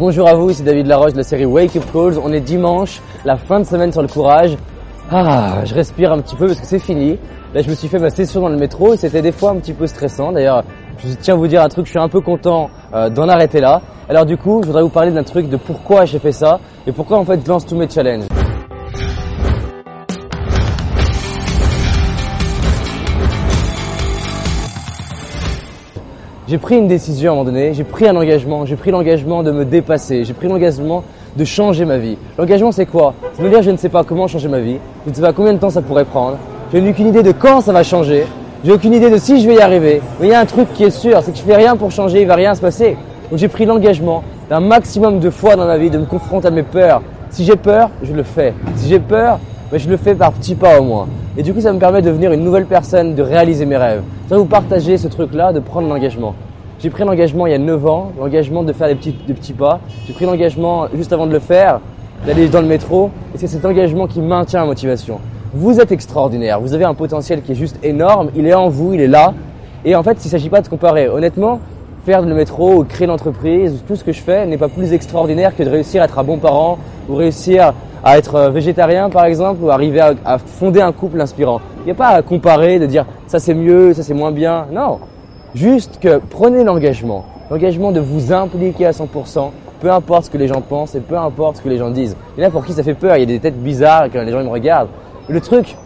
Bonjour à vous, ici David Laroche de la série Wake Up Calls. On est dimanche, la fin de semaine sur le courage. Ah, je respire un petit peu parce que c'est fini. Là, je me suis fait ma session dans le métro et c'était des fois un petit peu stressant. D'ailleurs, je tiens à vous dire un truc, je suis un peu content euh, d'en arrêter là. Alors du coup, je voudrais vous parler d'un truc de pourquoi j'ai fait ça et pourquoi en fait je lance tous mes challenges. J'ai pris une décision à un moment donné, j'ai pris un engagement, j'ai pris l'engagement de me dépasser, j'ai pris l'engagement de changer ma vie. L'engagement c'est quoi? C'est me dire je ne sais pas comment changer ma vie, je ne sais pas combien de temps ça pourrait prendre, je n'ai aucune idée de quand ça va changer, j'ai aucune idée de si je vais y arriver. Mais il y a un truc qui est sûr, c'est que je fais rien pour changer, il va rien se passer. Donc j'ai pris l'engagement d'un maximum de fois dans ma vie de me confronter à mes peurs. Si j'ai peur, je le fais. Si j'ai peur, mais je le fais par petits pas au moins. Et du coup, ça me permet de devenir une nouvelle personne, de réaliser mes rêves. Vais vous partager ce truc-là, de prendre l'engagement. J'ai pris l'engagement il y a 9 ans, l'engagement de faire des petits, des petits pas. J'ai pris l'engagement juste avant de le faire, d'aller dans le métro. Et c'est cet engagement qui maintient la motivation. Vous êtes extraordinaire, vous avez un potentiel qui est juste énorme, il est en vous, il est là. Et en fait, il ne s'agit pas de comparer. Honnêtement, faire le métro ou créer l'entreprise, tout ce que je fais n'est pas plus extraordinaire que de réussir à être un bon parent ou réussir à être euh, végétarien par exemple ou arriver à, fonder un couple inspirant. Il n'y a pas à comparer, de dire ça c'est mieux, ça c'est moins bien. Non, juste que prenez l'engagement, l'engagement de vous impliquer à 100%, peu importe ce que les gens pensent et peu importe ce que les gens disent. Il y en a pour qui ça fait peur, il y a des têtes bizarres quand les gens me regardent. Le truc,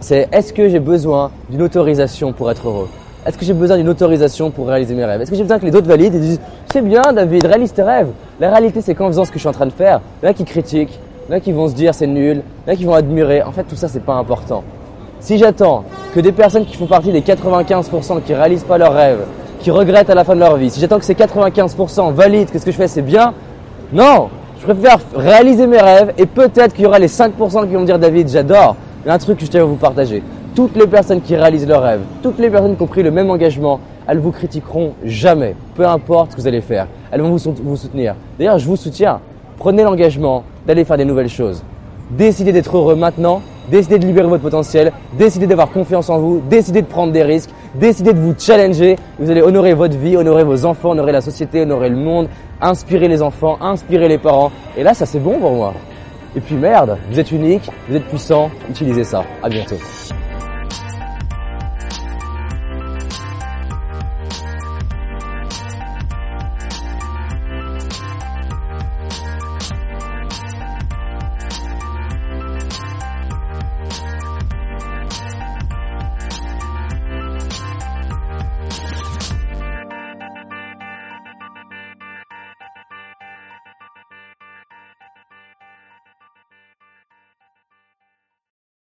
c'est est-ce que j'ai besoin d'une autorisation pour être heureux? Est-ce que j'ai besoin d'une autorisation pour réaliser mes rêves? Est-ce que j'ai besoin que les autres valident et disent C'est bien, David, réalise tes rêves La réalité, c'est qu'en faisant ce que je suis en train de faire, il y en a qui critiquent, il y en a qui vont se dire c'est nul, il y en a qui vont admirer. En fait, tout ça, c'est pas important. Si j'attends que des personnes qui font partie des 95% qui réalisent pas leurs rêves, qui regrettent à la fin de leur vie, si j'attends que ces 95% valident que ce que je fais c'est bien, non Je préfère réaliser mes rêves et peut-être qu'il y aura les 5% qui vont dire David, j'adore. Il y a un truc que je tiens à vous partager. Toutes les personnes qui réalisent leurs rêves, toutes les personnes qui ont pris le même engagement, elles vous critiqueront jamais, peu importe ce que vous allez faire. Elles vont vous soutenir. D'ailleurs, je vous soutiens. Prenez l'engagement d'aller faire des nouvelles choses. Décidez d'être heureux maintenant, décidez de libérer votre potentiel, décidez d'avoir confiance en vous, décidez de prendre des risques, décidez de vous challenger. Vous allez honorer votre vie, honorer vos enfants, honorer la société, honorer le monde, inspirer les enfants, inspirer les parents. Et là, ça c'est bon pour moi. Et puis merde, vous êtes unique, vous êtes puissant, utilisez ça. À bientôt.